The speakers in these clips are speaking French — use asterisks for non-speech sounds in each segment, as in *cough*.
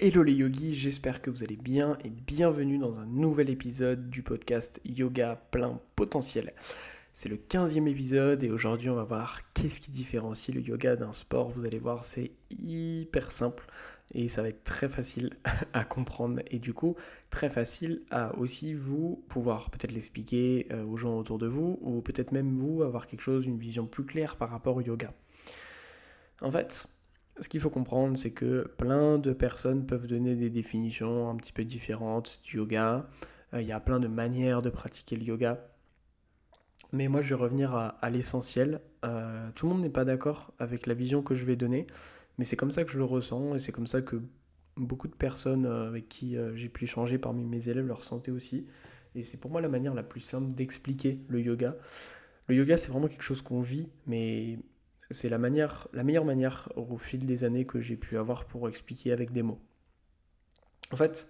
Hello les yogis, j'espère que vous allez bien et bienvenue dans un nouvel épisode du podcast Yoga plein potentiel. C'est le 15e épisode et aujourd'hui on va voir qu'est-ce qui différencie le yoga d'un sport. Vous allez voir, c'est hyper simple et ça va être très facile *laughs* à comprendre et du coup très facile à aussi vous pouvoir peut-être l'expliquer euh, aux gens autour de vous ou peut-être même vous avoir quelque chose, une vision plus claire par rapport au yoga. En fait, ce qu'il faut comprendre, c'est que plein de personnes peuvent donner des définitions un petit peu différentes du yoga. Euh, il y a plein de manières de pratiquer le yoga. Mais moi, je vais revenir à, l'essentiel. Euh, tout le monde n'est pas d'accord avec la vision que je vais donner, mais c'est comme ça que je le ressens et c'est comme ça que beaucoup de personnes euh, avec qui j'ai pu échanger parmi mes élèves le ressentaient aussi. Et c'est pour moi la manière la plus simple d'expliquer le yoga. Le yoga, c'est vraiment quelque chose qu'on vit, mais c'est la, meilleure manière au fil des années que j'ai pu avoir pour expliquer avec des mots. En fait,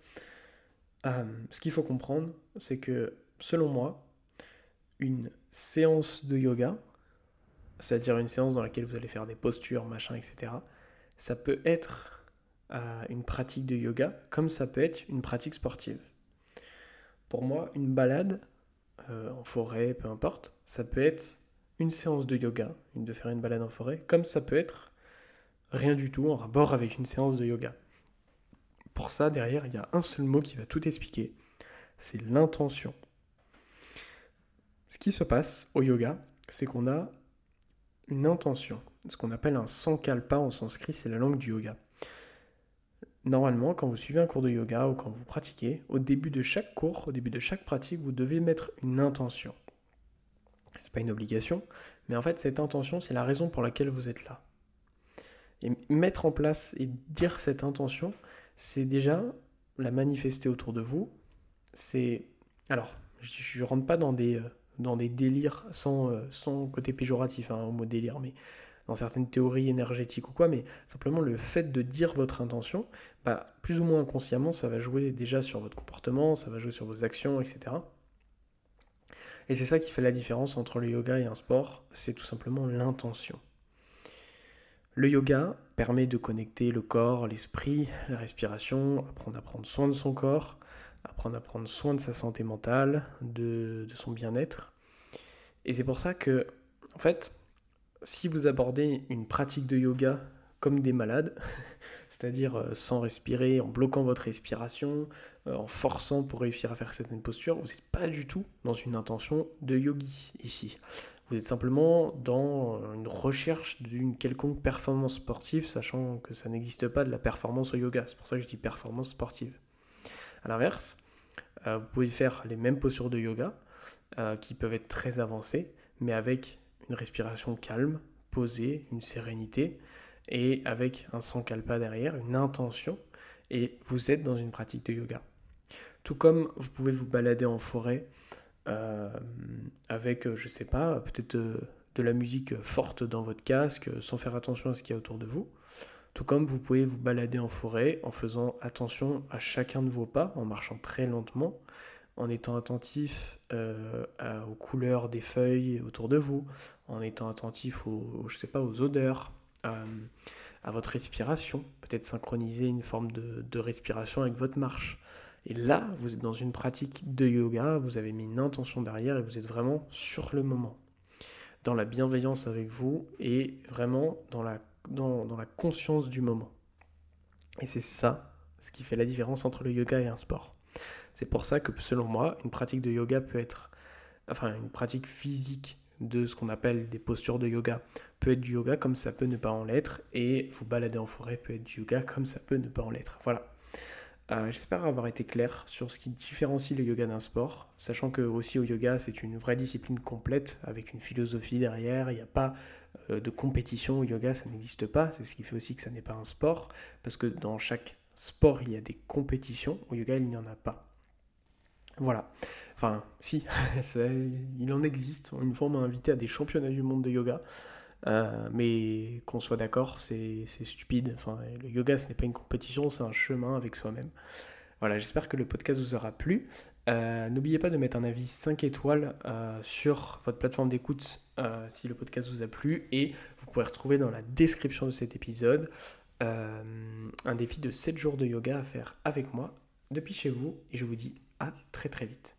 euh, ce qu'il faut comprendre, c'est que selon moi, une séance de yoga, c'est-à-dire une séance dans laquelle vous allez faire des postures, machin, etc., ça peut être euh, une pratique de yoga comme ça peut être une pratique sportive. Pour moi, une balade euh, en forêt, peu importe, ça peut être une séance de yoga, de faire une balade en forêt, comme ça peut être rien du tout en rapport avec une séance de yoga. Pour ça, derrière, il y a un seul mot qui va tout expliquer, c'est l'intention. Ce qui se passe au yoga, c'est qu'on a une intention, ce qu'on appelle un sankalpa en sanskrit, c'est la langue du yoga. Normalement, quand vous suivez un cours de yoga ou quand vous pratiquez, au début de chaque cours, au début de chaque pratique, vous devez mettre une intention c'est pas une obligation, mais en fait cette intention, c'est la raison pour laquelle vous êtes là. Et mettre en place et dire cette intention, c'est déjà la manifester autour de vous. C'est alors, je, ne rentre pas dans des euh, dans des délires sans, euh, sans côté péjoratif hein, au mot délire, mais dans certaines théories énergétiques ou quoi, mais simplement le fait de dire votre intention, bah, plus ou moins inconsciemment, ça va jouer déjà sur votre comportement, ça va jouer sur vos actions, etc. Et c'est ça qui fait la différence entre le yoga et un sport, c'est tout simplement l'intention. Le yoga permet de connecter le corps, l'esprit, la respiration, apprendre à prendre soin de son corps, apprendre à prendre soin de sa santé mentale, de, son bien-être. Et c'est pour ça que, en fait, si vous abordez une pratique de yoga comme des malades, *laughs* c'est-à-dire euh, sans respirer, en bloquant votre respiration, en forçant pour réussir à faire certaines postures, vous n'êtes pas du tout dans une intention de yogi ici. Vous êtes simplement dans euh, une recherche d'une quelconque performance sportive, sachant que ça n'existe pas de la performance au yoga. C'est pour ça que je dis performance sportive. A l'inverse, vous pouvez faire les mêmes postures de yoga, qui peuvent être très avancées, mais avec une respiration calme, posée, une sérénité, et avec un sankalpa derrière, une intention, et vous êtes dans une pratique de yoga. Tout comme vous pouvez vous balader en forêt euh, avec, euh, je sais pas, peut-être euh, de, la musique forte dans votre casque, sans faire attention à ce qu'il y a autour de vous. Tout comme vous pouvez vous balader en forêt en faisant attention à chacun de vos pas, en marchant très lentement, en étant attentif aux couleurs des feuilles autour de vous, en étant attentif aux, sais pas, aux odeurs, à votre respiration, peut-être synchroniser une forme de, respiration avec votre marche. Et là, vous êtes dans une pratique de yoga, vous avez mis une intention derrière et vous êtes vraiment sur le moment, dans la bienveillance avec vous et vraiment dans la, conscience du moment. Et c'est ça ce qui fait la différence entre le yoga et un sport. C'est pour ça que selon moi, une pratique de yoga peut être, enfin une pratique physique de ce qu'on appelle des postures de yoga peut être du yoga comme ça peut ne pas en l'être, et vous balader en forêt peut être du yoga comme ça peut ne pas en l'être. Voilà. Euh, j'espère avoir été clair sur ce qui différencie le yoga d'un sport, sachant que aussi au yoga c'est une vraie discipline complète avec une philosophie derrière. Il n'y a pas euh, de compétition au yoga, ça n'existe pas. C'est ce qui fait aussi que ça n'est pas un sport, parce que dans chaque sport il y a des compétitions. Au yoga il n'y en a pas. Voilà. Enfin, si, *laughs* il en existe. Une fois, on m'a invité à des championnats du monde de yoga. Euh, mais qu'on soit d'accord, c'est stupide. Enfin, le yoga, ce n'est pas une compétition, c'est un chemin avec soi-même. Voilà, j'espère que le podcast vous aura plu. Euh, n'oubliez pas de mettre un avis 5 étoiles euh, sur votre plateforme d'écoute si le podcast vous a plu. Et vous pouvez retrouver dans la description de cet épisode un défi de 7 jours de yoga à faire avec moi depuis chez vous et je vous dis à très très vite.